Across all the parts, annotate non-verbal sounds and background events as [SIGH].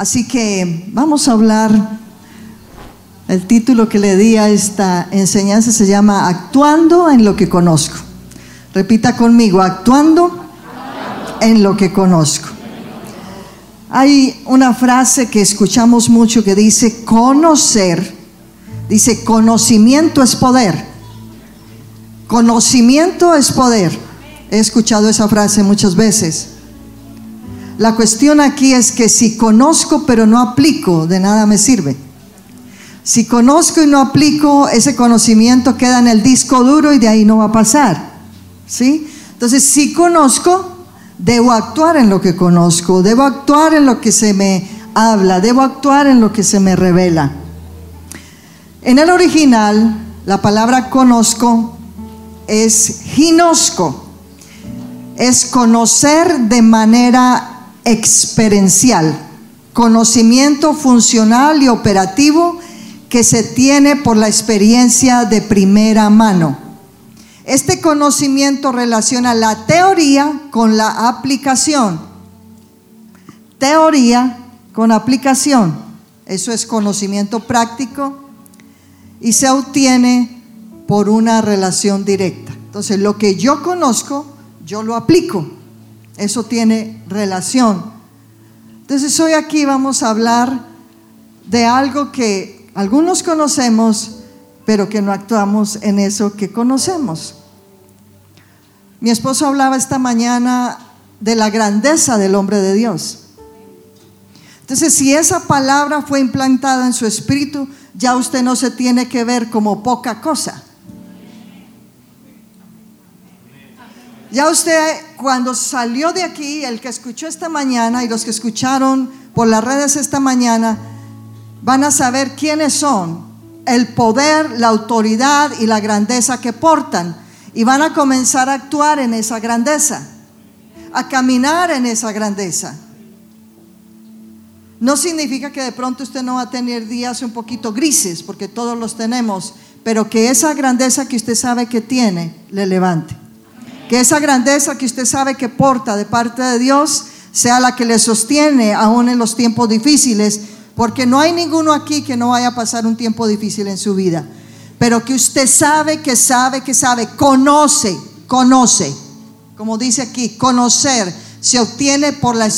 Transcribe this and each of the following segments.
Así que vamos a hablar, el título que le di a esta enseñanza se llama Actuando en lo que conozco. Repita conmigo, actuando en lo que conozco. Hay una frase que escuchamos mucho que dice conocer, dice conocimiento es poder. Conocimiento es poder. He escuchado esa frase muchas veces. La cuestión aquí es que si conozco pero no aplico, de nada me sirve. Si conozco y no aplico, ese conocimiento queda en el disco duro y de ahí no va a pasar. ¿Sí? Entonces, si conozco, debo actuar en lo que conozco, debo actuar en lo que se me habla, debo actuar en lo que se me revela. En el original, la palabra conozco es ginosco, es conocer de manera experiencial, conocimiento funcional y operativo que se tiene por la experiencia de primera mano. Este conocimiento relaciona la teoría con la aplicación. Teoría con aplicación. Eso es conocimiento práctico y se obtiene por una relación directa. Entonces, lo que yo conozco, yo lo aplico. Eso tiene relación. Entonces hoy aquí vamos a hablar de algo que algunos conocemos, pero que no actuamos en eso que conocemos. Mi esposo hablaba esta mañana de la grandeza del hombre de Dios. Entonces, si esa palabra fue implantada en su espíritu, ya usted no se tiene que ver como poca cosa. Ya usted cuando salió de aquí, el que escuchó esta mañana y los que escucharon por las redes esta mañana, van a saber quiénes son, el poder, la autoridad y la grandeza que portan. Y van a comenzar a actuar en esa grandeza, a caminar en esa grandeza. No significa que de pronto usted no va a tener días un poquito grises, porque todos los tenemos, pero que esa grandeza que usted sabe que tiene, le levante. Que esa grandeza que usted sabe que porta de parte de Dios sea la que le sostiene aún en los tiempos difíciles, porque no hay ninguno aquí que no vaya a pasar un tiempo difícil en su vida. Pero que usted sabe, que sabe, que sabe, conoce, conoce. Como dice aquí, conocer se obtiene por la,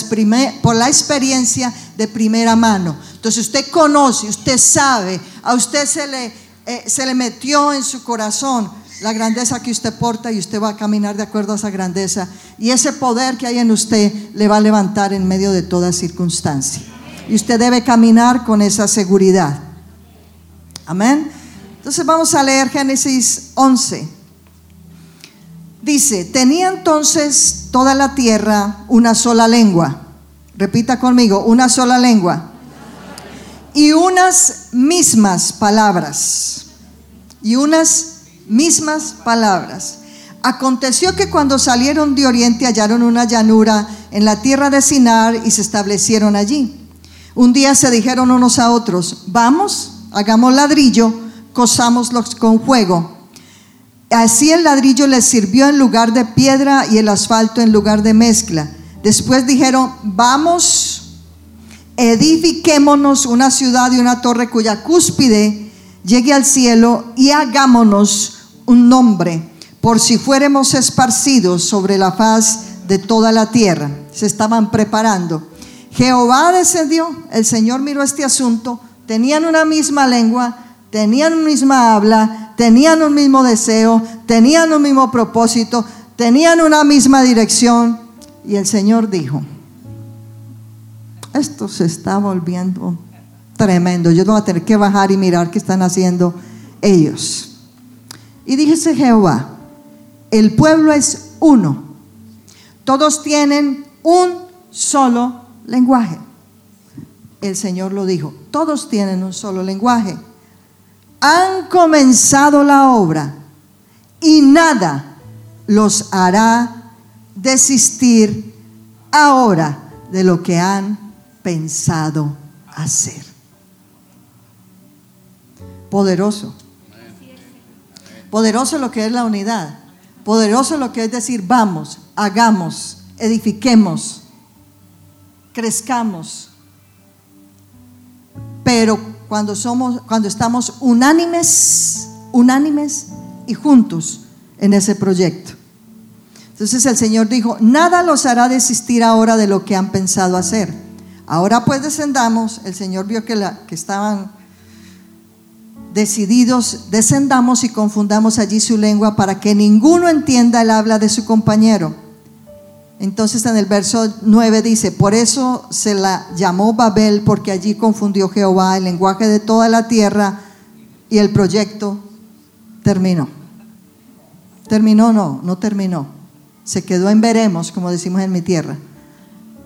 por la experiencia de primera mano. Entonces usted conoce, usted sabe, a usted se le, eh, se le metió en su corazón la grandeza que usted porta y usted va a caminar de acuerdo a esa grandeza. Y ese poder que hay en usted le va a levantar en medio de toda circunstancia. Y usted debe caminar con esa seguridad. Amén. Entonces vamos a leer Génesis 11. Dice, tenía entonces toda la tierra una sola lengua. Repita conmigo, una sola lengua. Y unas mismas palabras. Y unas mismas palabras. Aconteció que cuando salieron de oriente hallaron una llanura en la tierra de Sinar y se establecieron allí. Un día se dijeron unos a otros, vamos, hagamos ladrillo, cosámoslos con fuego. Así el ladrillo les sirvió en lugar de piedra y el asfalto en lugar de mezcla. Después dijeron, vamos, edifiquémonos una ciudad y una torre cuya cúspide llegue al cielo y hagámonos un nombre por si fuéramos esparcidos sobre la faz de toda la tierra. Se estaban preparando. Jehová descendió, el Señor miró este asunto, tenían una misma lengua, tenían una misma habla, tenían un mismo deseo, tenían un mismo propósito, tenían una misma dirección. Y el Señor dijo, esto se está volviendo tremendo. Yo voy a tener que bajar y mirar qué están haciendo ellos. Y dijese Jehová, el pueblo es uno. Todos tienen un solo lenguaje. El Señor lo dijo, todos tienen un solo lenguaje. Han comenzado la obra y nada los hará desistir ahora de lo que han pensado hacer poderoso. Poderoso lo que es la unidad. Poderoso lo que es decir, vamos, hagamos, edifiquemos, crezcamos. pero cuando somos cuando estamos unánimes, unánimes y juntos en ese proyecto. Entonces el Señor dijo, nada los hará desistir ahora de lo que han pensado hacer. Ahora pues descendamos, el Señor vio que, la, que estaban decididos, descendamos y confundamos allí su lengua para que ninguno entienda el habla de su compañero. Entonces en el verso 9 dice, por eso se la llamó Babel, porque allí confundió Jehová el lenguaje de toda la tierra y el proyecto terminó. Terminó, no, no terminó. Se quedó en veremos, como decimos en mi tierra.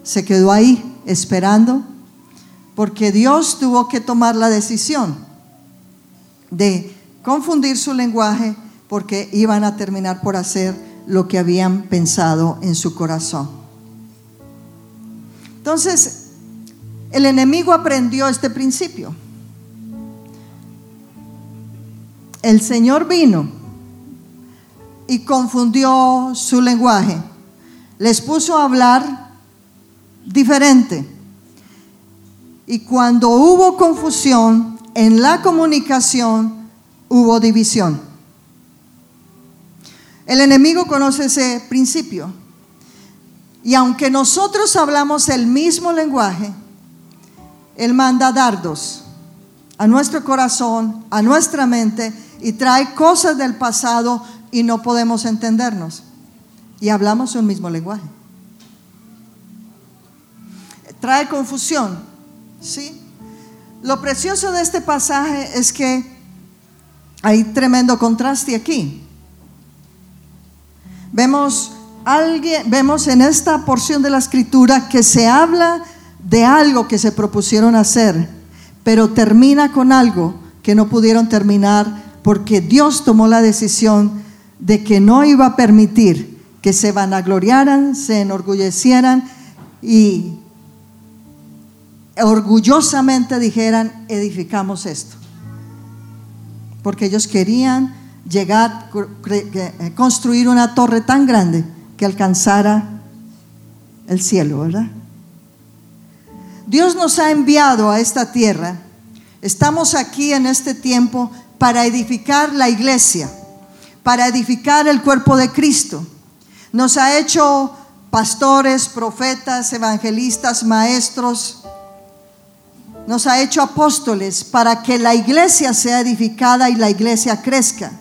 Se quedó ahí esperando, porque Dios tuvo que tomar la decisión de confundir su lenguaje porque iban a terminar por hacer lo que habían pensado en su corazón. Entonces, el enemigo aprendió este principio. El Señor vino y confundió su lenguaje. Les puso a hablar diferente. Y cuando hubo confusión en la comunicación, hubo división. El enemigo conoce ese principio. Y aunque nosotros hablamos el mismo lenguaje, Él manda dardos a nuestro corazón, a nuestra mente, y trae cosas del pasado y no podemos entendernos. Y hablamos un mismo lenguaje. Trae confusión, ¿sí? Lo precioso de este pasaje es que hay tremendo contraste aquí. Vemos, alguien, vemos en esta porción de la escritura que se habla de algo que se propusieron hacer, pero termina con algo que no pudieron terminar porque Dios tomó la decisión de que no iba a permitir que se vanagloriaran, se enorgullecieran y orgullosamente dijeran, edificamos esto. Porque ellos querían llegar, eh, construir una torre tan grande que alcanzara el cielo, ¿verdad? Dios nos ha enviado a esta tierra. Estamos aquí en este tiempo para edificar la iglesia, para edificar el cuerpo de Cristo. Nos ha hecho pastores, profetas, evangelistas, maestros, nos ha hecho apóstoles para que la iglesia sea edificada y la iglesia crezca.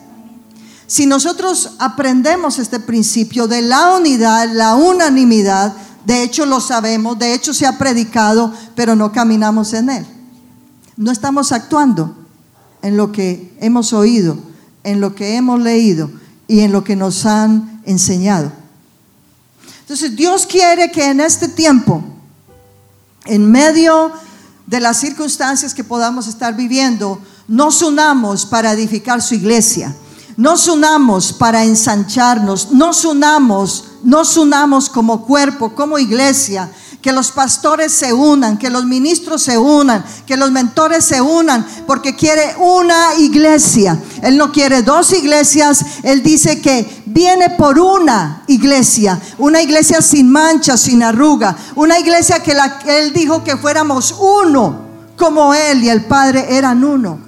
Si nosotros aprendemos este principio de la unidad, la unanimidad, de hecho lo sabemos, de hecho se ha predicado, pero no caminamos en él. No estamos actuando en lo que hemos oído, en lo que hemos leído y en lo que nos han enseñado. Entonces Dios quiere que en este tiempo, en medio de las circunstancias que podamos estar viviendo, nos unamos para edificar su iglesia. Nos unamos para ensancharnos, nos unamos, nos unamos como cuerpo, como iglesia, que los pastores se unan, que los ministros se unan, que los mentores se unan, porque quiere una iglesia. Él no quiere dos iglesias, Él dice que viene por una iglesia, una iglesia sin mancha, sin arruga, una iglesia que la, Él dijo que fuéramos uno, como Él y el Padre eran uno.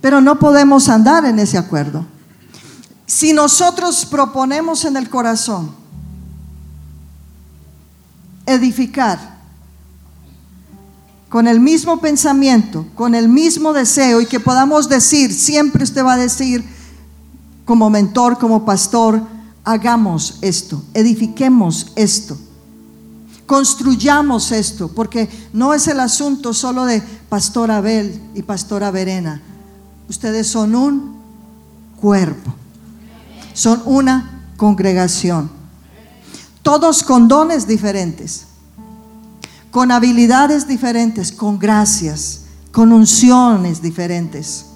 Pero no podemos andar en ese acuerdo. Si nosotros proponemos en el corazón edificar con el mismo pensamiento, con el mismo deseo y que podamos decir, siempre usted va a decir como mentor, como pastor, hagamos esto, edifiquemos esto, construyamos esto, porque no es el asunto solo de Pastor Abel y Pastora Verena, Ustedes son un cuerpo. Son una congregación. Todos con dones diferentes, con habilidades diferentes, con gracias, con unciones diferentes.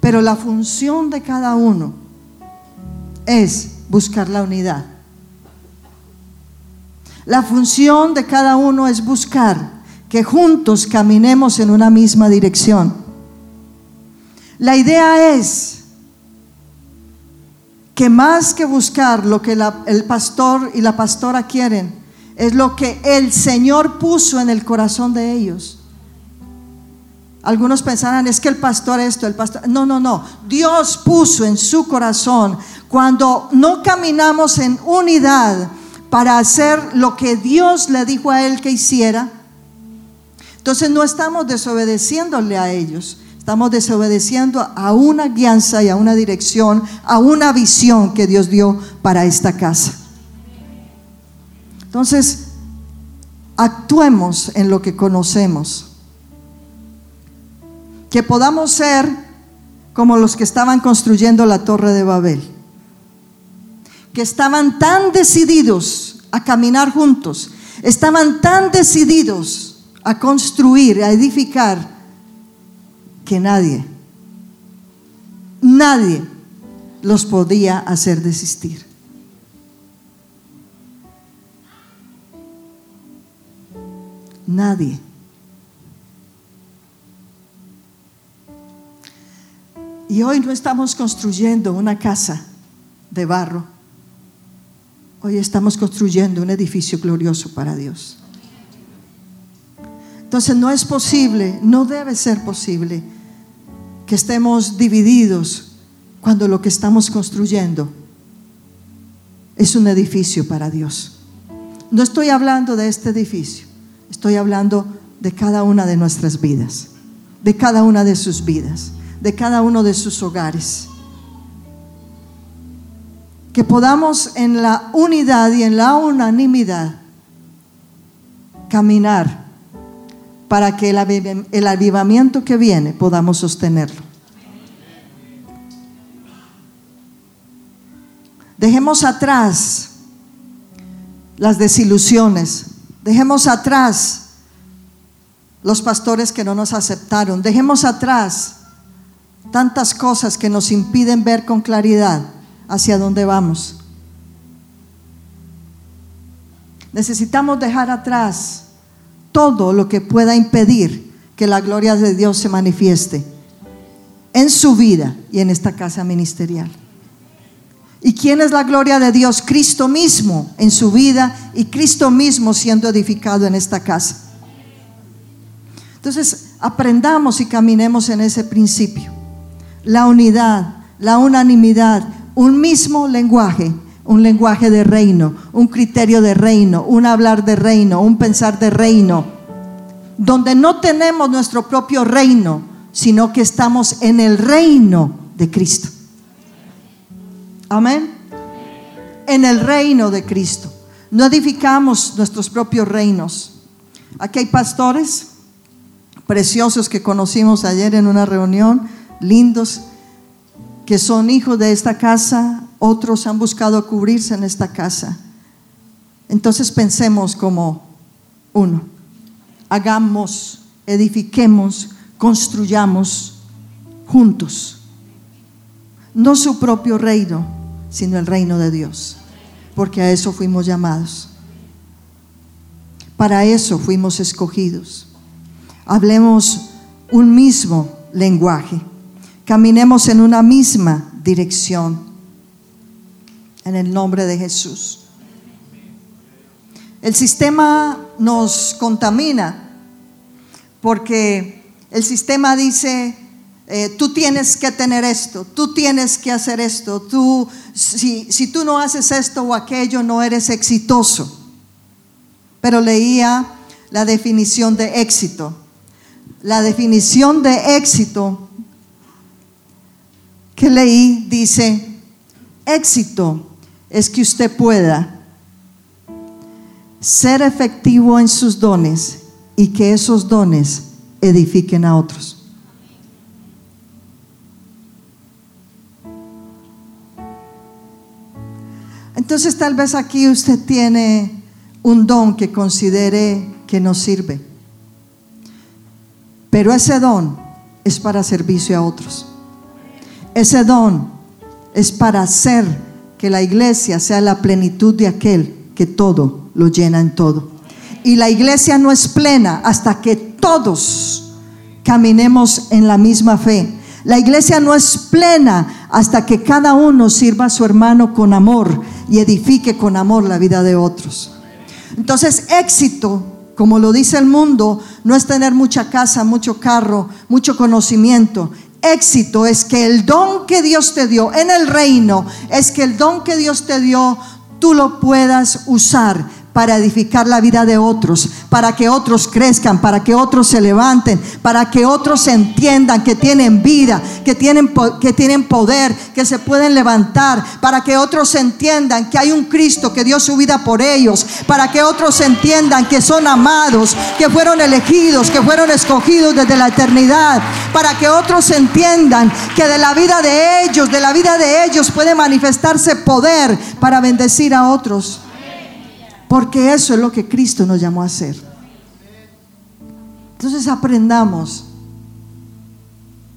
Pero la función de cada uno es buscar la unidad. La función de cada uno es buscar que juntos caminemos en una misma dirección. La idea es que más que buscar lo que el pastor y la pastora quieren, es lo que el Señor puso en el corazón de ellos. Algunos pensarán, es que el pastor esto, el pastor... No, no, no. Dios puso en su corazón, cuando no caminamos en unidad para hacer lo que Dios le dijo a él que hiciera, entonces no estamos desobedeciéndole a ellos, estamos desobedeciendo a una guianza y a una dirección, a una visión que Dios dio para esta casa. Entonces, actuemos en lo que conocemos que podamos ser como los que estaban construyendo la torre de Babel, que estaban tan decididos a caminar juntos, estaban tan decididos a construir, a edificar, que nadie, nadie los podía hacer desistir. Nadie. Y hoy no estamos construyendo una casa de barro. Hoy estamos construyendo un edificio glorioso para Dios. Entonces no es posible, no debe ser posible que estemos divididos cuando lo que estamos construyendo es un edificio para Dios. No estoy hablando de este edificio, estoy hablando de cada una de nuestras vidas, de cada una de sus vidas de cada uno de sus hogares. Que podamos en la unidad y en la unanimidad caminar para que el avivamiento que viene podamos sostenerlo. Dejemos atrás las desilusiones, dejemos atrás los pastores que no nos aceptaron, dejemos atrás tantas cosas que nos impiden ver con claridad hacia dónde vamos. Necesitamos dejar atrás todo lo que pueda impedir que la gloria de Dios se manifieste en su vida y en esta casa ministerial. ¿Y quién es la gloria de Dios? Cristo mismo en su vida y Cristo mismo siendo edificado en esta casa. Entonces, aprendamos y caminemos en ese principio la unidad, la unanimidad, un mismo lenguaje, un lenguaje de reino, un criterio de reino, un hablar de reino, un pensar de reino, donde no tenemos nuestro propio reino, sino que estamos en el reino de Cristo. Amén. En el reino de Cristo. No edificamos nuestros propios reinos. Aquí hay pastores preciosos que conocimos ayer en una reunión lindos que son hijos de esta casa, otros han buscado cubrirse en esta casa. Entonces pensemos como uno, hagamos, edifiquemos, construyamos juntos, no su propio reino, sino el reino de Dios, porque a eso fuimos llamados, para eso fuimos escogidos. Hablemos un mismo lenguaje caminemos en una misma dirección. En el nombre de Jesús. El sistema nos contamina porque el sistema dice, eh, tú tienes que tener esto, tú tienes que hacer esto, tú, si, si tú no haces esto o aquello, no eres exitoso. Pero leía la definición de éxito. La definición de éxito que leí dice, éxito es que usted pueda ser efectivo en sus dones y que esos dones edifiquen a otros. Entonces tal vez aquí usted tiene un don que considere que no sirve, pero ese don es para servicio a otros. Ese don es para hacer que la iglesia sea la plenitud de aquel que todo lo llena en todo. Y la iglesia no es plena hasta que todos caminemos en la misma fe. La iglesia no es plena hasta que cada uno sirva a su hermano con amor y edifique con amor la vida de otros. Entonces, éxito, como lo dice el mundo, no es tener mucha casa, mucho carro, mucho conocimiento. Éxito es que el don que Dios te dio en el reino, es que el don que Dios te dio, tú lo puedas usar para edificar la vida de otros, para que otros crezcan, para que otros se levanten, para que otros entiendan que tienen vida, que tienen, que tienen poder, que se pueden levantar, para que otros entiendan que hay un Cristo que dio su vida por ellos, para que otros entiendan que son amados, que fueron elegidos, que fueron escogidos desde la eternidad, para que otros entiendan que de la vida de ellos, de la vida de ellos puede manifestarse poder para bendecir a otros. Porque eso es lo que Cristo nos llamó a hacer. Entonces aprendamos,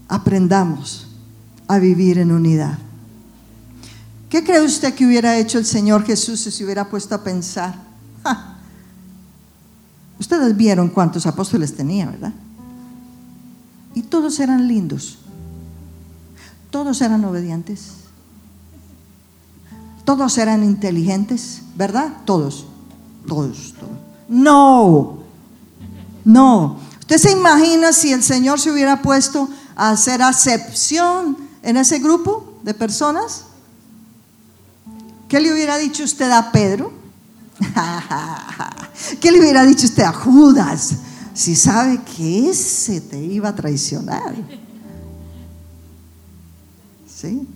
aprendamos a vivir en unidad. ¿Qué cree usted que hubiera hecho el Señor Jesús si se hubiera puesto a pensar? Ustedes vieron cuántos apóstoles tenía, ¿verdad? Y todos eran lindos. Todos eran obedientes. Todos eran inteligentes, ¿verdad? Todos todos, No, no. ¿Usted se imagina si el Señor se hubiera puesto a hacer acepción en ese grupo de personas? ¿Qué le hubiera dicho usted a Pedro? [LAUGHS] ¿Qué le hubiera dicho usted a Judas? Si sabe que ese te iba a traicionar. ¿Sí?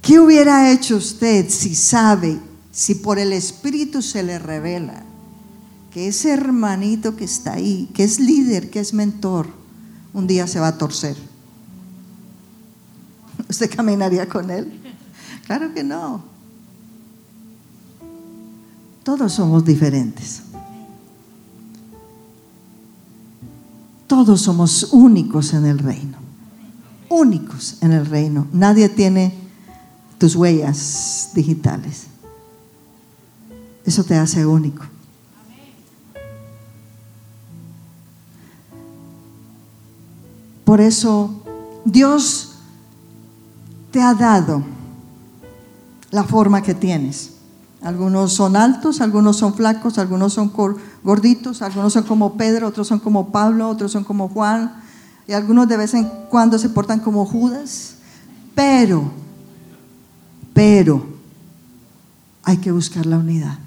¿Qué hubiera hecho usted si sabe si por el Espíritu se le revela que ese hermanito que está ahí, que es líder, que es mentor, un día se va a torcer, [LAUGHS] ¿usted caminaría con él? Claro que no. Todos somos diferentes. Todos somos únicos en el reino. Únicos en el reino. Nadie tiene tus huellas digitales. Eso te hace único. Por eso Dios te ha dado la forma que tienes. Algunos son altos, algunos son flacos, algunos son gorditos, algunos son como Pedro, otros son como Pablo, otros son como Juan, y algunos de vez en cuando se portan como Judas. Pero, pero, hay que buscar la unidad.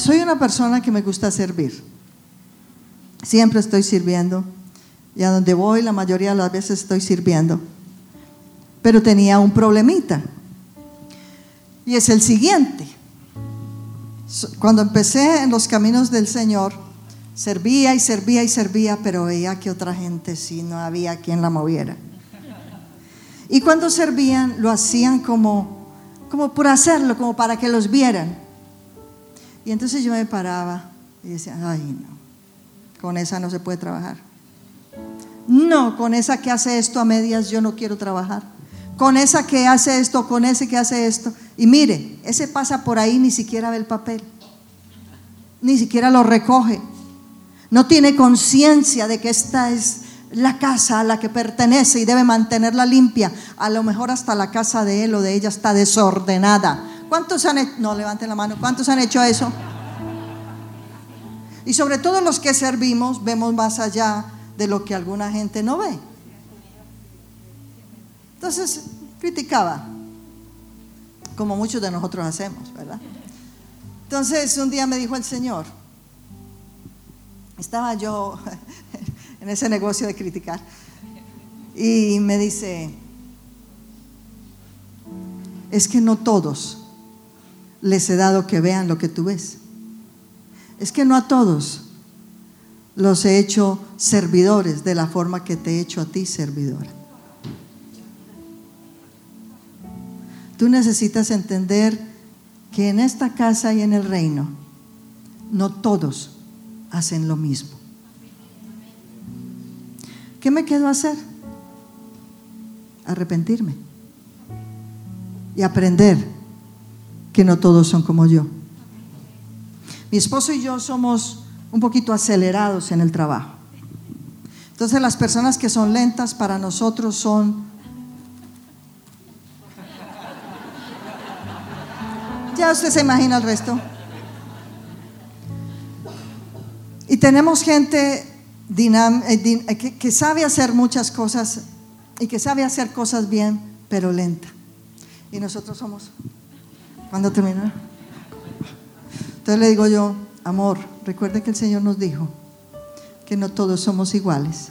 Soy una persona que me gusta servir. Siempre estoy sirviendo. Y a donde voy, la mayoría de las veces estoy sirviendo. Pero tenía un problemita. Y es el siguiente. Cuando empecé en los caminos del Señor, servía y servía y servía, pero veía que otra gente sí no había quien la moviera. Y cuando servían, lo hacían como, como por hacerlo, como para que los vieran. Y entonces yo me paraba y decía, ay no, con esa no se puede trabajar. No, con esa que hace esto a medias yo no quiero trabajar. Con esa que hace esto, con ese que hace esto. Y mire, ese pasa por ahí, ni siquiera ve el papel. Ni siquiera lo recoge. No tiene conciencia de que esta es la casa a la que pertenece y debe mantenerla limpia. A lo mejor hasta la casa de él o de ella está desordenada ¿Cuántos han hecho? No, levanten la mano. ¿Cuántos han hecho eso? Y sobre todo los que servimos vemos más allá de lo que alguna gente no ve. Entonces, criticaba, como muchos de nosotros hacemos, ¿verdad? Entonces, un día me dijo el Señor, estaba yo [LAUGHS] en ese negocio de criticar, y me dice, es que no todos les he dado que vean lo que tú ves. Es que no a todos los he hecho servidores de la forma que te he hecho a ti servidora. Tú necesitas entender que en esta casa y en el reino no todos hacen lo mismo. ¿Qué me quedo a hacer? Arrepentirme y aprender que no todos son como yo. Mi esposo y yo somos un poquito acelerados en el trabajo. Entonces las personas que son lentas para nosotros son Ya usted se imagina el resto. Y tenemos gente eh, eh, que, sabe hacer muchas cosas y que sabe hacer cosas bien, pero lenta. Y nosotros somos, cuando termina? Entonces le digo yo, amor, recuerde que el Señor nos dijo que no todos somos iguales.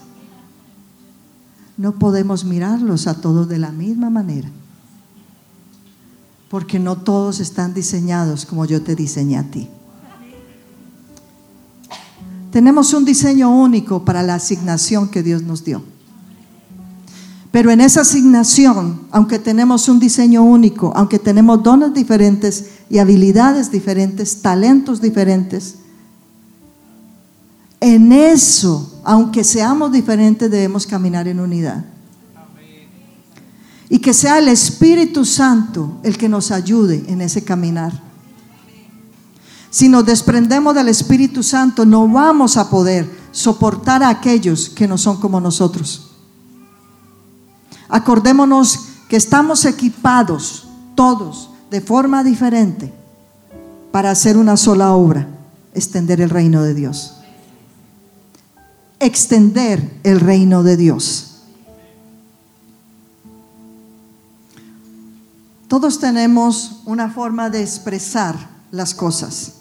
No podemos mirarlos a todos de la misma manera. Porque no todos están diseñados como yo te diseñé a ti. Tenemos un diseño único para la asignación que Dios nos dio. Pero en esa asignación, aunque tenemos un diseño único, aunque tenemos dones diferentes y habilidades diferentes, talentos diferentes, en eso, aunque seamos diferentes, debemos caminar en unidad. Y que sea el Espíritu Santo el que nos ayude en ese caminar. Si nos desprendemos del Espíritu Santo, no vamos a poder soportar a aquellos que no son como nosotros. Acordémonos que estamos equipados todos de forma diferente para hacer una sola obra, extender el reino de Dios. Extender el reino de Dios. Todos tenemos una forma de expresar las cosas.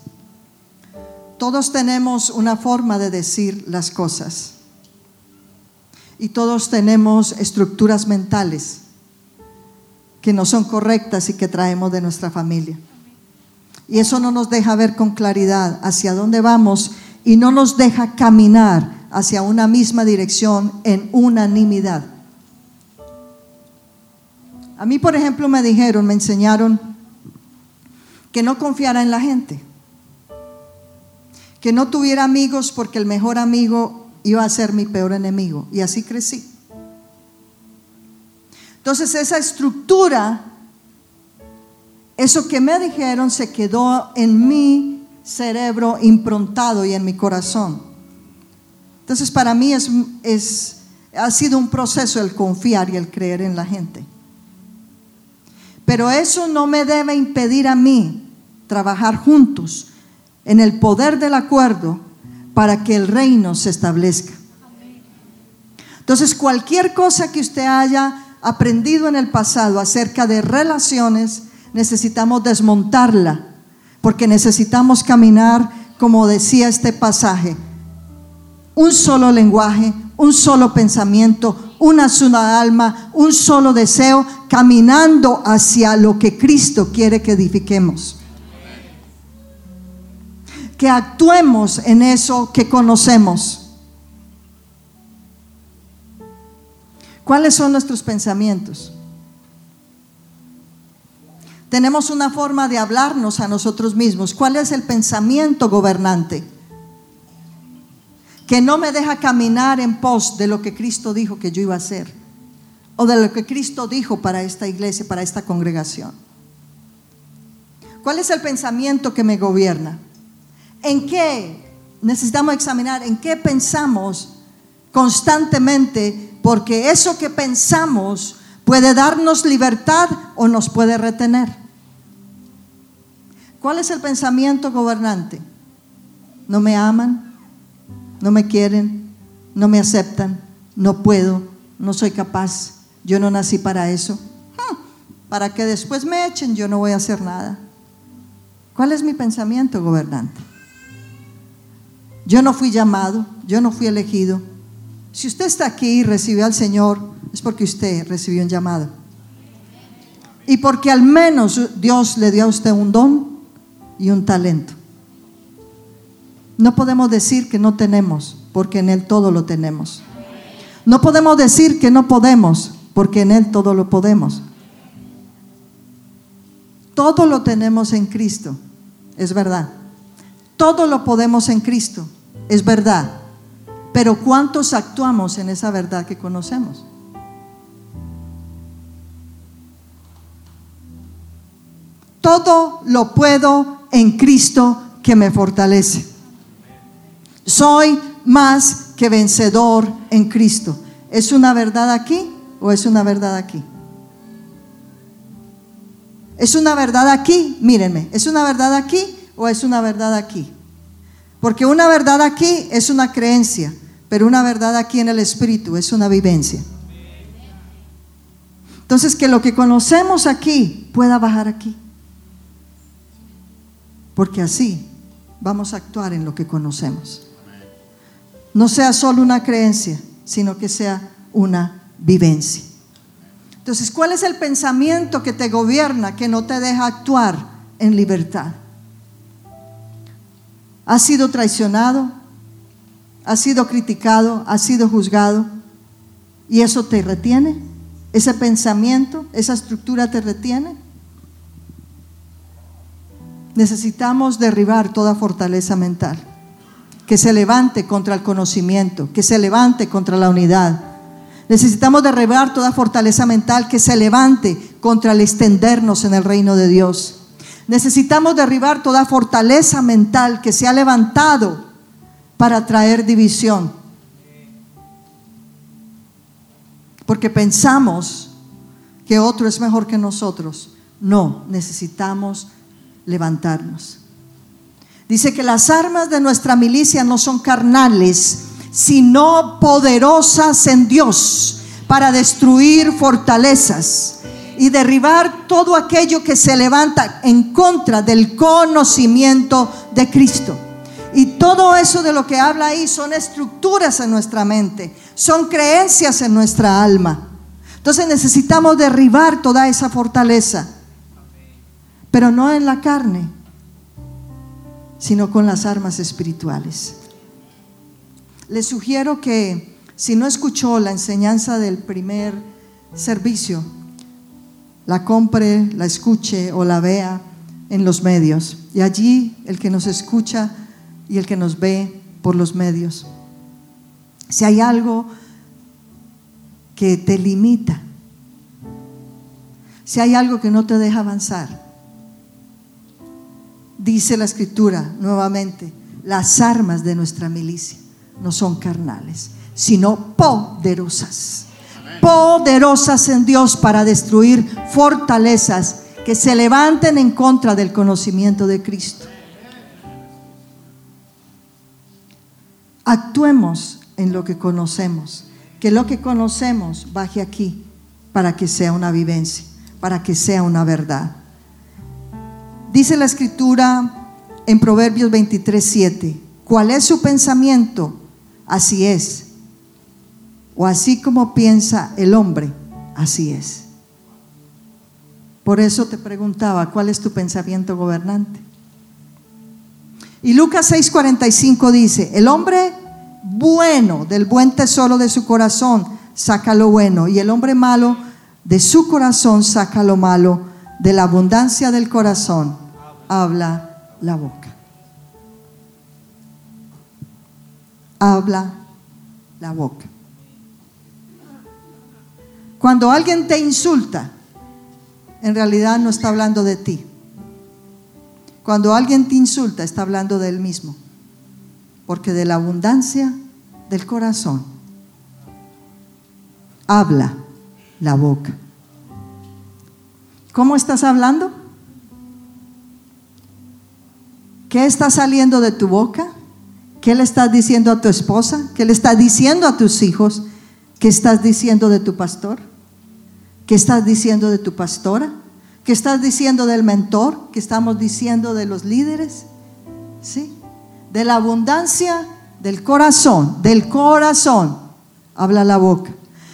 Todos tenemos una forma de decir las cosas. Y todos tenemos estructuras mentales que no son correctas y que traemos de nuestra familia. Y eso no nos deja ver con claridad hacia dónde vamos y no nos deja caminar hacia una misma dirección en unanimidad. A mí, por ejemplo, me dijeron, me enseñaron que no confiara en la gente que no tuviera amigos porque el mejor amigo iba a ser mi peor enemigo. Y así crecí. Entonces esa estructura, eso que me dijeron se quedó en mi cerebro improntado y en mi corazón. Entonces para mí es, es, ha sido un proceso el confiar y el creer en la gente. Pero eso no me debe impedir a mí trabajar juntos en el poder del acuerdo para que el reino se establezca. Entonces, cualquier cosa que usted haya aprendido en el pasado acerca de relaciones, necesitamos desmontarla, porque necesitamos caminar, como decía este pasaje, un solo lenguaje, un solo pensamiento, una sola alma, un solo deseo, caminando hacia lo que Cristo quiere que edifiquemos que actuemos en eso que conocemos. ¿Cuáles son nuestros pensamientos? Tenemos una forma de hablarnos a nosotros mismos. ¿Cuál es el pensamiento gobernante? Que no me deja caminar en pos de lo que Cristo dijo que yo iba a hacer. O de lo que Cristo dijo para esta iglesia, para esta congregación. ¿Cuál es el pensamiento que me gobierna? ¿En qué necesitamos examinar? ¿En qué pensamos constantemente? Porque eso que pensamos puede darnos libertad o nos puede retener. ¿Cuál es el pensamiento gobernante? No me aman, no me quieren, no me aceptan, no puedo, no soy capaz, yo no nací para eso. Hmm, para que después me echen, yo no voy a hacer nada. ¿Cuál es mi pensamiento gobernante? Yo no fui llamado, yo no fui elegido. Si usted está aquí y recibió al Señor, es porque usted recibió un llamado. Y porque al menos Dios le dio a usted un don y un talento. No podemos decir que no tenemos, porque en Él todo lo tenemos. No podemos decir que no podemos, porque en Él todo lo podemos. Todo lo tenemos en Cristo, es verdad. Todo lo podemos en Cristo es verdad, pero ¿cuántos actuamos en esa verdad que conocemos? Todo lo puedo en Cristo que me fortalece. Soy más que vencedor en Cristo. ¿Es una verdad aquí o es una verdad aquí? ¿Es una verdad aquí? Mírenme, ¿es una verdad aquí o es una verdad aquí? Porque una verdad aquí es una creencia, pero una verdad aquí en el Espíritu es una vivencia. Entonces, que lo que conocemos aquí pueda bajar aquí. Porque así vamos a actuar en lo que conocemos. No sea solo una creencia, sino que sea una vivencia. Entonces, ¿cuál es el pensamiento que te gobierna, que no te deja actuar en libertad? ¿Has sido traicionado? ¿Has sido criticado? ¿Has sido juzgado? ¿Y eso te retiene? ¿Ese pensamiento, esa estructura te retiene? Necesitamos derribar toda fortaleza mental que se levante contra el conocimiento, que se levante contra la unidad, Necesitamos derribar toda fortaleza mental que se levante contra el extendernos en el reino de Dios. Necesitamos derribar toda fortaleza mental que se ha levantado para traer división. Porque pensamos que otro es mejor que nosotros. No, necesitamos levantarnos. Dice que las armas de nuestra milicia no son carnales, sino poderosas en Dios para destruir fortalezas y derribar todo aquello que se levanta en contra del conocimiento de Cristo. Y todo eso de lo que habla ahí son estructuras en nuestra mente, son creencias en nuestra alma. Entonces necesitamos derribar toda esa fortaleza, pero no en la carne, sino con las armas espirituales. Le sugiero que si no escuchó la enseñanza del primer servicio, la compre, la escuche o la vea en los medios. Y allí el que nos escucha y el que nos ve por los medios. Si hay algo que te limita, si hay algo que no te deja avanzar, dice la escritura nuevamente, las armas de nuestra milicia no son carnales, sino poderosas. Poderosas en Dios para destruir fortalezas que se levanten en contra del conocimiento de Cristo. Actuemos en lo que conocemos, que lo que conocemos baje aquí para que sea una vivencia, para que sea una verdad. Dice la escritura en Proverbios 23, 7, ¿cuál es su pensamiento? así es. O así como piensa el hombre, así es. Por eso te preguntaba, ¿cuál es tu pensamiento gobernante? Y Lucas 6:45 dice, el hombre bueno del buen tesoro de su corazón saca lo bueno y el hombre malo de su corazón saca lo malo, de la abundancia del corazón habla la boca. habla la boca. Cuando alguien te insulta, en realidad no está hablando de ti. Cuando alguien te insulta, está hablando de él mismo. Porque de la abundancia del corazón habla la boca. ¿Cómo estás hablando? ¿Qué está saliendo de tu boca? ¿Qué le estás diciendo a tu esposa? ¿Qué le estás diciendo a tus hijos? ¿Qué estás diciendo de tu pastor? ¿Qué estás diciendo de tu pastora? ¿Qué estás diciendo del mentor? ¿Qué estamos diciendo de los líderes? ¿Sí? De la abundancia del corazón, del corazón, habla la boca.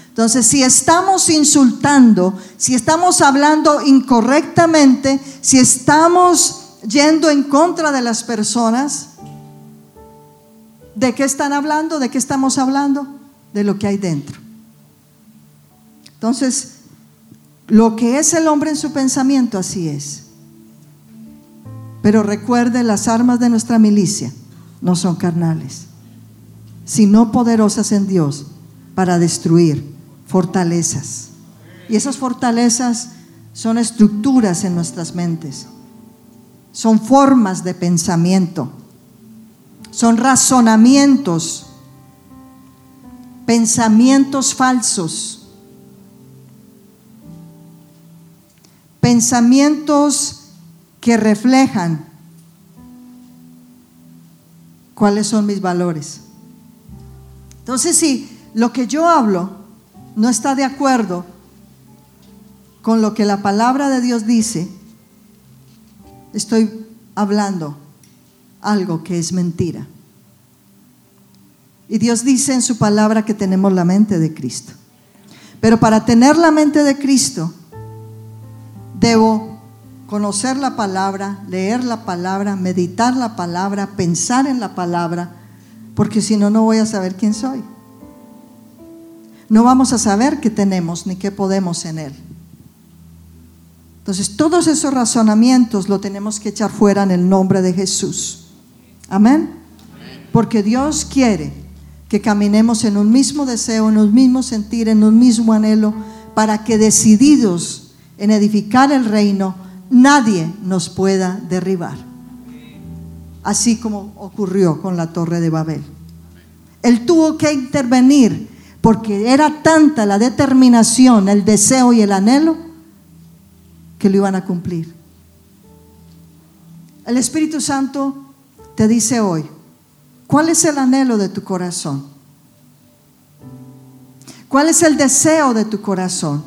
Entonces, si estamos insultando, si estamos hablando incorrectamente, si estamos yendo en contra de las personas, ¿De qué están hablando? ¿De qué estamos hablando? De lo que hay dentro. Entonces, lo que es el hombre en su pensamiento, así es. Pero recuerde, las armas de nuestra milicia no son carnales, sino poderosas en Dios para destruir fortalezas. Y esas fortalezas son estructuras en nuestras mentes, son formas de pensamiento son razonamientos, pensamientos falsos, pensamientos que reflejan cuáles son mis valores. Entonces, si lo que yo hablo no está de acuerdo con lo que la palabra de Dios dice, estoy hablando algo que es mentira. Y Dios dice en su palabra que tenemos la mente de Cristo. Pero para tener la mente de Cristo, debo conocer la palabra, leer la palabra, meditar la palabra, pensar en la palabra, porque si no, no voy a saber quién soy. No vamos a saber qué tenemos ni qué podemos en Él. Entonces, todos esos razonamientos lo tenemos que echar fuera en el nombre de Jesús. Amén. Porque Dios quiere que caminemos en un mismo deseo, en un mismo sentir, en un mismo anhelo, para que decididos en edificar el reino, nadie nos pueda derribar. Así como ocurrió con la torre de Babel. Él tuvo que intervenir porque era tanta la determinación, el deseo y el anhelo que lo iban a cumplir. El Espíritu Santo te dice hoy, ¿Cuál es el anhelo de tu corazón? ¿Cuál es el deseo de tu corazón?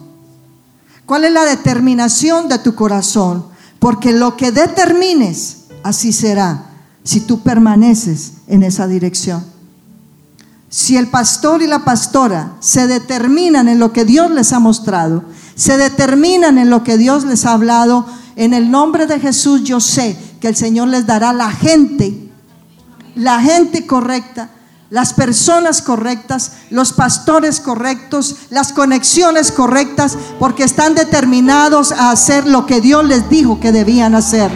¿Cuál es la determinación de tu corazón? Porque lo que determines, así será si tú permaneces en esa dirección. Si el pastor y la pastora se determinan en lo que Dios les ha mostrado, se determinan en lo que Dios les ha hablado, en el nombre de Jesús yo sé que el Señor les dará la gente la gente correcta, las personas correctas, los pastores correctos, las conexiones correctas, porque están determinados a hacer lo que Dios les dijo que debían hacer.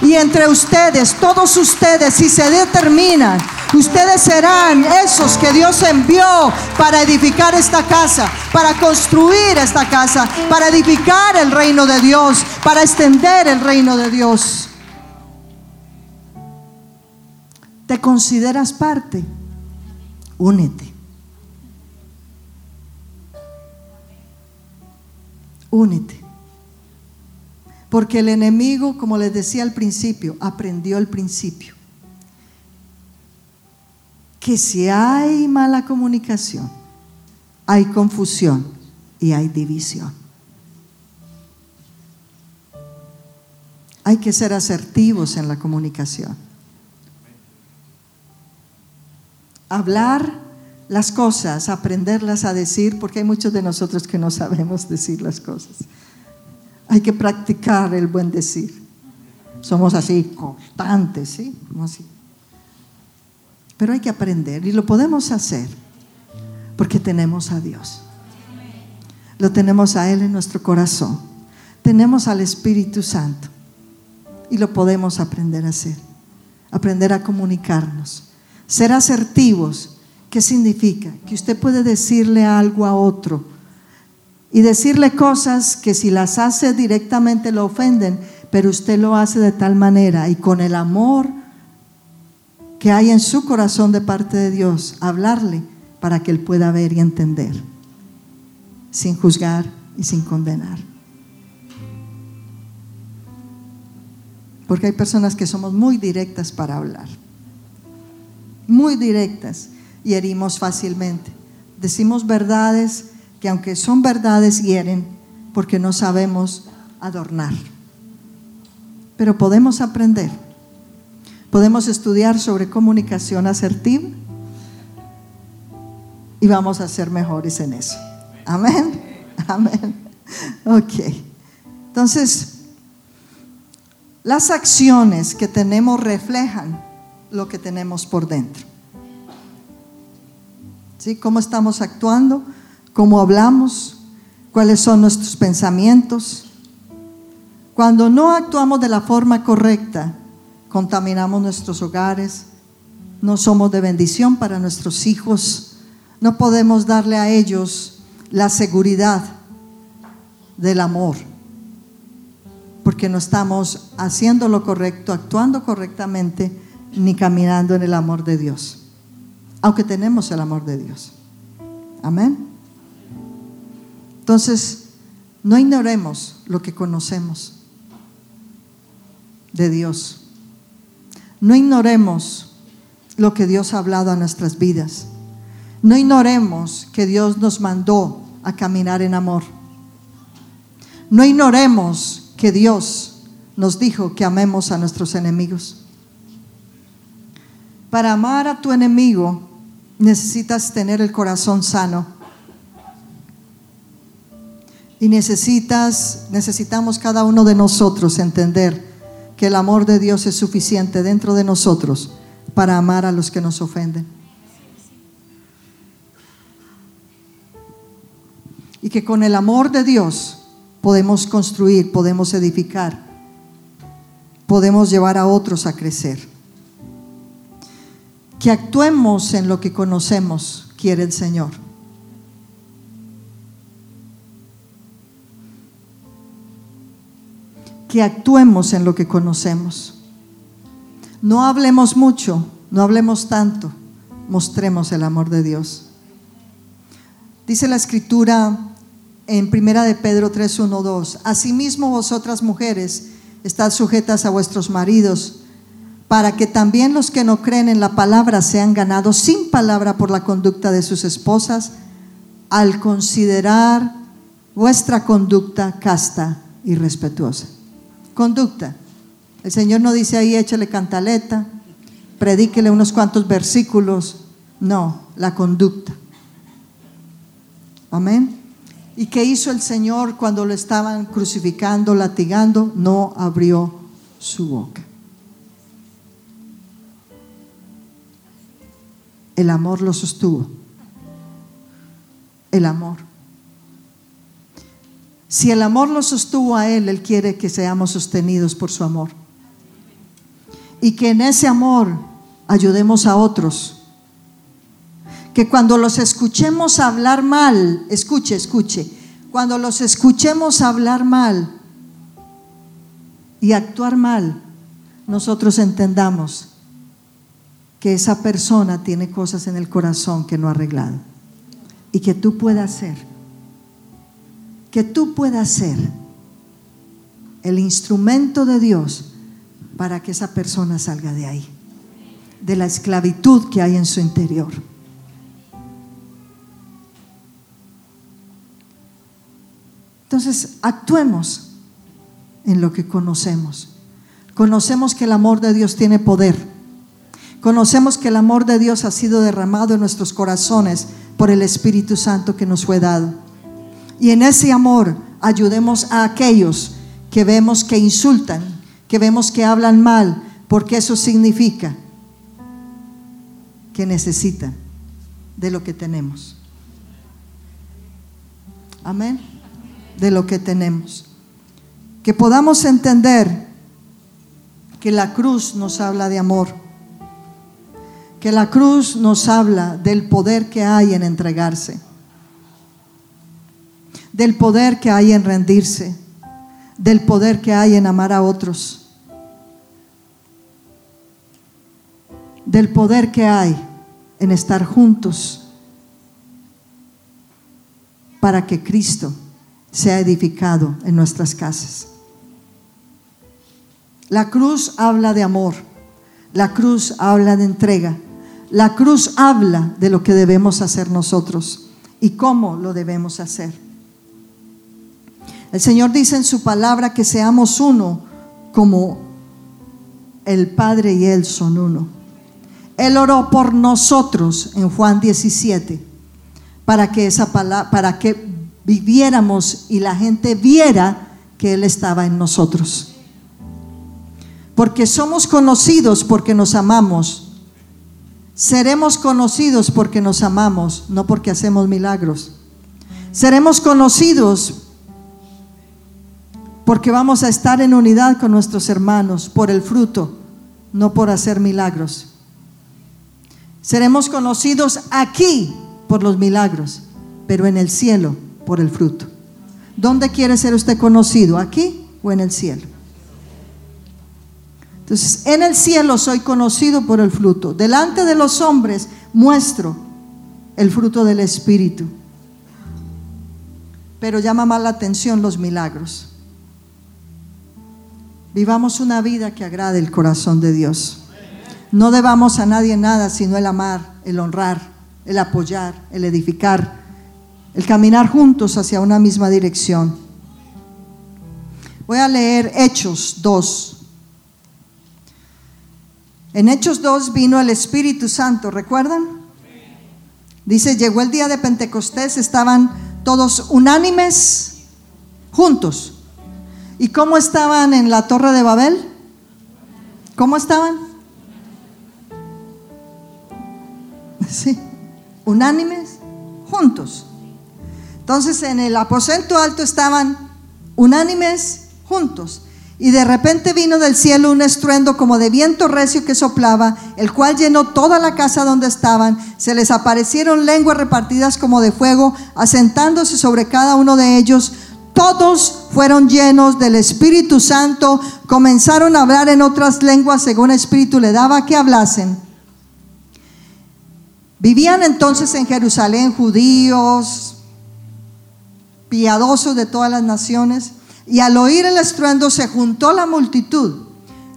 Y entre ustedes, todos ustedes, si se determinan, ustedes serán esos que Dios envió para edificar esta casa, para construir esta casa, para edificar el reino de Dios, para extender el reino de Dios. ¿Te consideras parte? Únete. Únete. Porque el enemigo, como les decía al principio, aprendió al principio que si hay mala comunicación, hay confusión y hay división. Hay que ser asertivos en la comunicación. Hablar las cosas, aprenderlas a decir, porque hay muchos de nosotros que no sabemos decir las cosas. Hay que practicar el buen decir. Somos así constantes, ¿sí? así. Pero hay que aprender y lo podemos hacer porque tenemos a Dios. Lo tenemos a Él en nuestro corazón. Tenemos al Espíritu Santo y lo podemos aprender a hacer. Aprender a comunicarnos ser asertivos, ¿qué significa? Que usted puede decirle algo a otro y decirle cosas que si las hace directamente lo ofenden, pero usted lo hace de tal manera y con el amor que hay en su corazón de parte de Dios, hablarle para que él pueda ver y entender, sin juzgar y sin condenar. Porque hay personas que somos muy directas para hablar muy directas y herimos fácilmente. Decimos verdades que aunque son verdades hieren porque no sabemos adornar. Pero podemos aprender. Podemos estudiar sobre comunicación asertiva y vamos a ser mejores en eso. Amén. Amén. Ok. Entonces, las acciones que tenemos reflejan lo que tenemos por dentro. ¿Sí? ¿Cómo estamos actuando? ¿Cómo hablamos? ¿Cuáles son nuestros pensamientos? Cuando no actuamos de la forma correcta, contaminamos nuestros hogares, no somos de bendición para nuestros hijos, no podemos darle a ellos la seguridad del amor, porque no estamos haciendo lo correcto, actuando correctamente ni caminando en el amor de Dios, aunque tenemos el amor de Dios. Amén. Entonces, No ignoremos lo que conocemos de Dios. No ignoremos lo que Dios ha hablado a nuestras vidas. No ignoremos que Dios nos mandó a caminar en amor. No ignoremos que Dios nos dijo que amemos a nuestros enemigos. Para amar a tu enemigo necesitas tener el corazón sano. Y necesitas, necesitamos cada uno de nosotros entender que el amor de Dios es suficiente dentro de nosotros para amar a los que nos ofenden. Y que con el amor de Dios podemos construir, podemos edificar, podemos llevar a otros a crecer. Que actuemos en lo que conocemos, quiere el Señor. que actuemos en lo que conocemos. No hablemos mucho, no hablemos tanto, mostremos el amor de Dios. Dice la escritura en Primera de Pedro 3, 1, 2, Asimismo vosotras mujeres estad sujetas a vuestros maridos, para que también los que no creen en la palabra sean ganados sin palabra por la conducta de sus esposas, al considerar vuestra conducta casta y respetuosa. Conducta. El Señor no dice ahí échale cantaleta, predíquele unos cuantos versículos. No, la conducta. Amén. ¿Y qué hizo el Señor cuando lo estaban crucificando, latigando? No abrió su boca. El amor lo sostuvo. El amor. Si el amor lo sostuvo a Él, Él quiere que seamos sostenidos por su amor. Y que en ese amor ayudemos a otros. Que cuando los escuchemos hablar mal, escuche, escuche, cuando los escuchemos hablar mal y actuar mal, nosotros entendamos que esa persona tiene cosas en el corazón que no ha arreglado y que tú puedas ser que tú puedas ser el instrumento de Dios para que esa persona salga de ahí, de la esclavitud que hay en su interior. Entonces, actuemos en lo que conocemos. Conocemos que el amor de Dios tiene poder. Conocemos que el amor de Dios ha sido derramado en nuestros corazones por el Espíritu Santo que nos fue dado. Y en ese amor ayudemos a aquellos que vemos que insultan, que vemos que hablan mal, porque eso significa que necesitan de lo que tenemos. Amén. De lo que tenemos. Que podamos entender que la cruz nos habla de amor. Que la cruz nos habla del poder que hay en entregarse del poder que hay en rendirse, del poder que hay en amar a otros, del poder que hay en estar juntos para que Cristo sea edificado en nuestras casas. La cruz habla de amor, la cruz habla de entrega, la cruz habla de lo que debemos hacer nosotros y cómo lo debemos hacer. El Señor dice en su palabra que seamos uno como el Padre y Él son uno. Él oró por nosotros en Juan 17 para que esa palabra, para que viviéramos y la gente viera que Él estaba en nosotros. Porque somos conocidos porque nos amamos. Seremos conocidos porque nos amamos, no porque hacemos milagros. Seremos conocidos porque vamos a estar en unidad con nuestros hermanos por el fruto, no por hacer milagros. Seremos conocidos aquí por los milagros, pero en el cielo por el fruto. ¿Dónde quiere ser usted conocido? ¿Aquí o en el cielo? Entonces, en el cielo soy conocido por el fruto. Delante de los hombres muestro el fruto del Espíritu. pero llama más la atención los milagros. Vivamos una vida que agrade el corazón de Dios. No debamos a nadie nada sino el amar, el honrar, el apoyar, el edificar, el caminar juntos hacia una misma dirección. Voy a leer Hechos 2. En Hechos 2 vino el Espíritu Santo, ¿recuerdan? Dice, llegó el día de Pentecostés, estaban todos unánimes, juntos. ¿Y cómo estaban en la torre de Babel? ¿Cómo estaban? [LAUGHS] Sí, unánimes, juntos. Entonces en el aposento alto estaban unánimes, juntos. Y de repente vino del cielo un estruendo como de viento recio que soplaba, el cual llenó toda la casa donde estaban. Se les aparecieron lenguas repartidas como de fuego, asentándose sobre cada uno de ellos. Todos fueron llenos del Espíritu Santo, comenzaron a hablar en otras lenguas según el Espíritu le daba que hablasen. Vivían entonces en Jerusalén judíos, piadosos de todas las naciones y al oír el estruendo se juntó la multitud.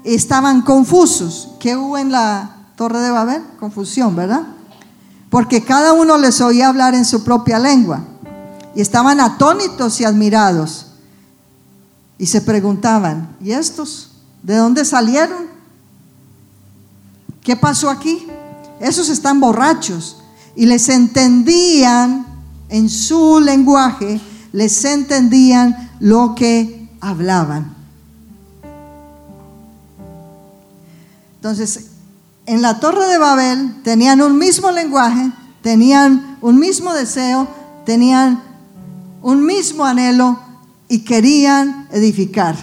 Estaban confusos. ¿Qué hubo en la torre de Babel? Confusión, ¿verdad? Porque cada uno les oía hablar en su propia lengua. Y estaban atónitos y admirados. Y se preguntaban, ¿y estos? ¿De dónde salieron? ¿Qué pasó aquí? Esos están borrachos. Y les entendían en su lenguaje, les entendían lo que hablaban. Entonces, en la torre de Babel tenían un mismo lenguaje, tenían un mismo deseo, tenían un mismo anhelo y querían edificar.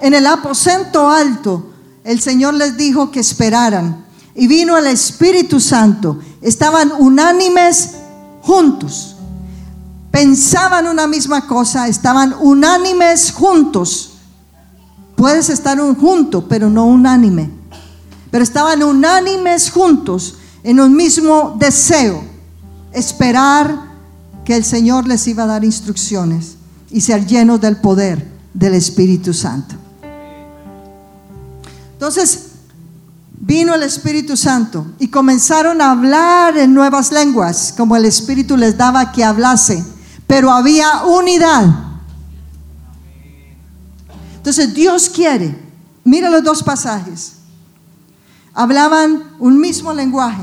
En el aposento alto, el Señor les dijo que esperaran y vino el Espíritu Santo. Estaban unánimes juntos pensaban una misma cosa, estaban unánimes juntos. Puedes estar un junto, pero no unánime. Pero estaban unánimes juntos en un mismo deseo, esperar que el Señor les iba a dar instrucciones y ser llenos del poder del Espíritu Santo. Entonces, vino el Espíritu Santo y comenzaron a hablar en nuevas lenguas, como el Espíritu les daba que hablase pero había unidad. Entonces Dios quiere, mira los dos pasajes, hablaban un mismo lenguaje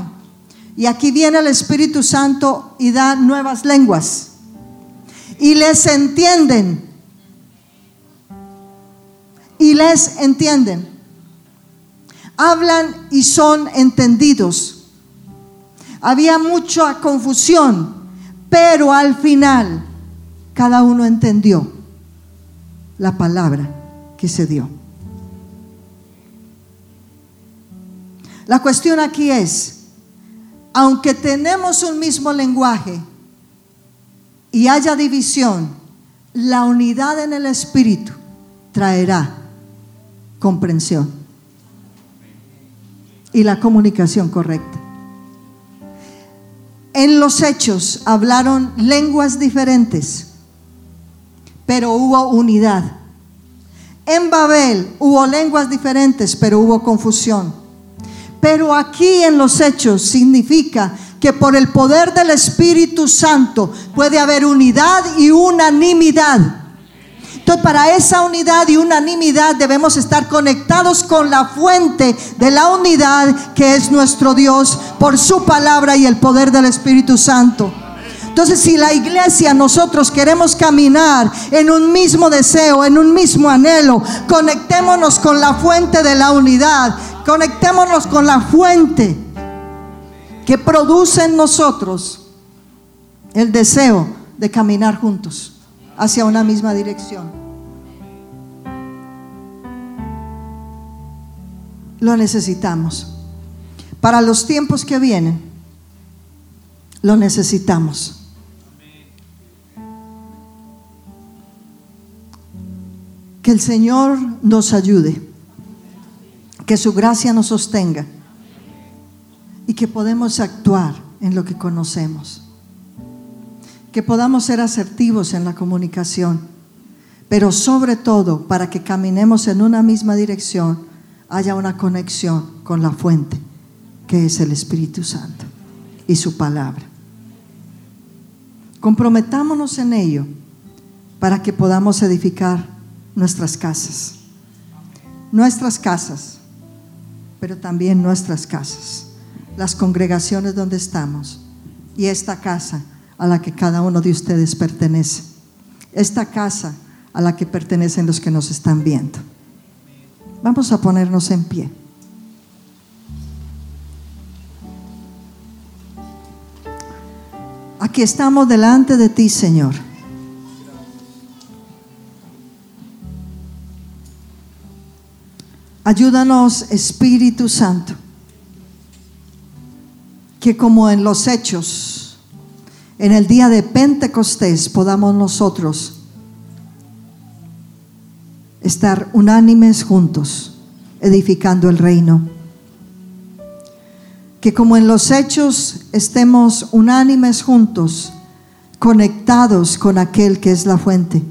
y aquí viene el Espíritu Santo y da nuevas lenguas y les entienden y les entienden. Hablan y son entendidos. Había mucha confusión pero al final, cada uno entendió la palabra que se dio. La cuestión aquí es, aunque tenemos un mismo lenguaje y haya división, la unidad en el espíritu traerá comprensión y la comunicación correcta. En los hechos hablaron lenguas diferentes, pero hubo unidad. En Babel hubo lenguas diferentes, pero hubo confusión. Pero aquí en los hechos significa que por el poder del Espíritu Santo puede haber unidad y unanimidad. Entonces, para esa unidad y unanimidad debemos estar conectados con la fuente de la unidad que es nuestro Dios por su palabra y el poder del Espíritu Santo. Entonces, si la iglesia, nosotros queremos caminar en un mismo deseo, en un mismo anhelo, conectémonos con la fuente de la unidad, conectémonos con la fuente que produce en nosotros el deseo de caminar juntos hacia una misma dirección. Lo necesitamos. Para los tiempos que vienen, lo necesitamos. Que el Señor nos ayude, que su gracia nos sostenga y que podemos actuar en lo que conocemos que podamos ser asertivos en la comunicación, pero sobre todo para que caminemos en una misma dirección, haya una conexión con la fuente, que es el Espíritu Santo y su palabra. Comprometámonos en ello para que podamos edificar nuestras casas. Nuestras casas, pero también nuestras casas, las congregaciones donde estamos y esta casa a la que cada uno de ustedes pertenece. Esta casa a la que pertenecen los que nos están viendo. Vamos a ponernos en pie. Aquí estamos delante de ti, Señor. Ayúdanos, Espíritu Santo, que como en los hechos, en el día de Pentecostés podamos nosotros estar unánimes juntos, edificando el reino. Que como en los hechos estemos unánimes juntos, conectados con aquel que es la fuente,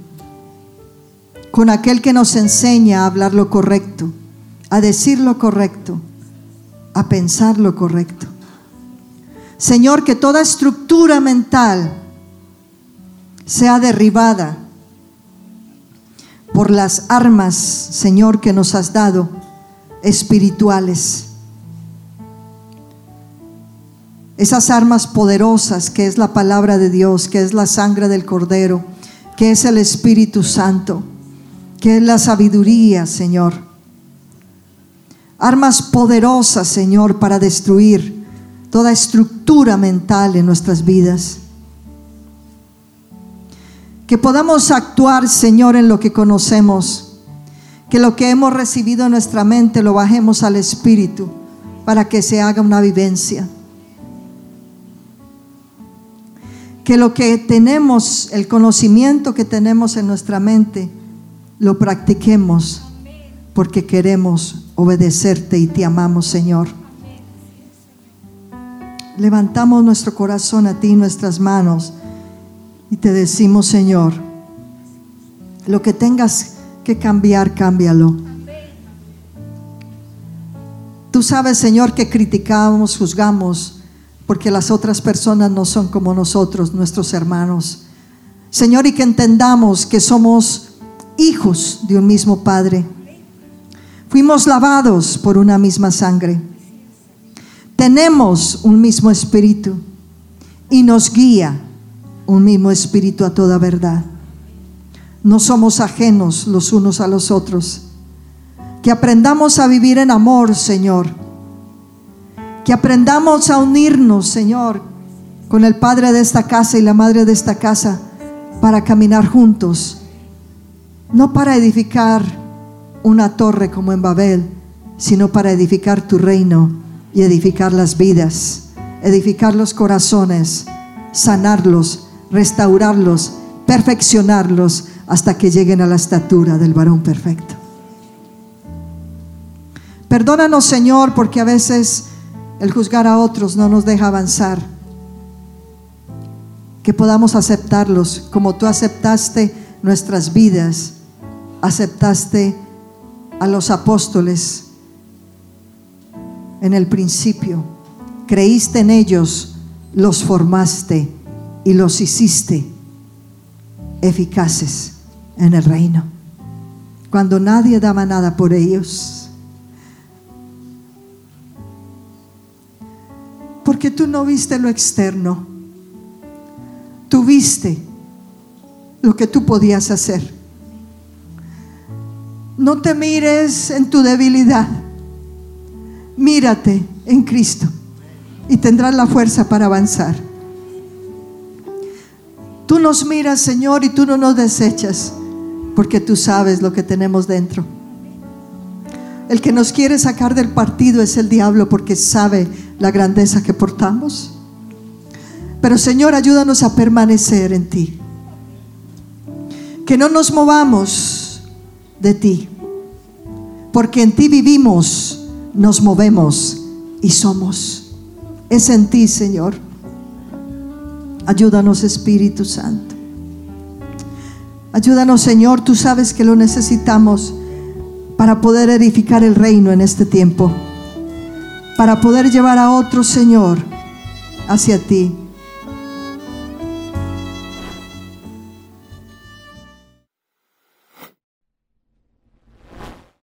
con aquel que nos enseña a hablar lo correcto, a decir lo correcto, a pensar lo correcto. Señor, que toda estructura mental sea derribada por las armas, Señor, que nos has dado, espirituales. Esas armas poderosas que es la palabra de Dios, que es la sangre del Cordero, que es el Espíritu Santo, que es la sabiduría, Señor. Armas poderosas, Señor, para destruir toda estructura mental en nuestras vidas. Que podamos actuar, Señor, en lo que conocemos. Que lo que hemos recibido en nuestra mente lo bajemos al Espíritu para que se haga una vivencia. Que lo que tenemos, el conocimiento que tenemos en nuestra mente, lo practiquemos porque queremos obedecerte y te amamos, Señor levantamos nuestro corazón a ti, nuestras manos, y te decimos, Señor, lo que tengas que cambiar, cámbialo. Tú sabes, Señor, que criticamos, juzgamos, porque las otras personas no son como nosotros, nuestros hermanos. Señor, y que entendamos que somos hijos de un mismo Padre. Fuimos lavados por una misma sangre tenemos un mismo espíritu y nos guía un mismo espíritu a toda verdad. No somos ajenos los unos a los otros. Que aprendamos a vivir en amor, Señor. Que aprendamos a unirnos, Señor, con el Padre de esta casa y la Madre de esta casa para caminar juntos. No para edificar una torre como en Babel, sino para edificar tu reino y edificar las vidas, edificar los corazones, sanarlos, restaurarlos, perfeccionarlos hasta que lleguen a la estatura del varón perfecto. Perdónanos, Señor, porque a veces el juzgar a otros no nos deja avanzar. Que podamos aceptarlos como tú aceptaste nuestras vidas, aceptaste a los apóstoles, en el principio. Creíste en ellos, los formaste y los hiciste eficaces en el reino. Cuando nadie daba nada por ellos. Porque tú no viste lo externo. Tú viste lo que tú podías hacer. No te mires en tu debilidad mírate en Cristo y tendrás la fuerza para avanzar. Tú nos miras, Señor, y tú no nos desechas, porque tú sabes lo que tenemos dentro. El que nos quiere sacar del partido es el diablo porque sabe la grandeza que portamos. Pero Señor, ayúdanos a permanecer en ti. Que no nos movamos de ti, porque en ti vivimos nos movemos y somos. Es en ti, Señor. Ayúdanos Espíritu Santo. Ayúdanos Señor, tú sabes que lo necesitamos para poder edificar el reino en este tiempo, para poder llevar a otro Señor hacia ti.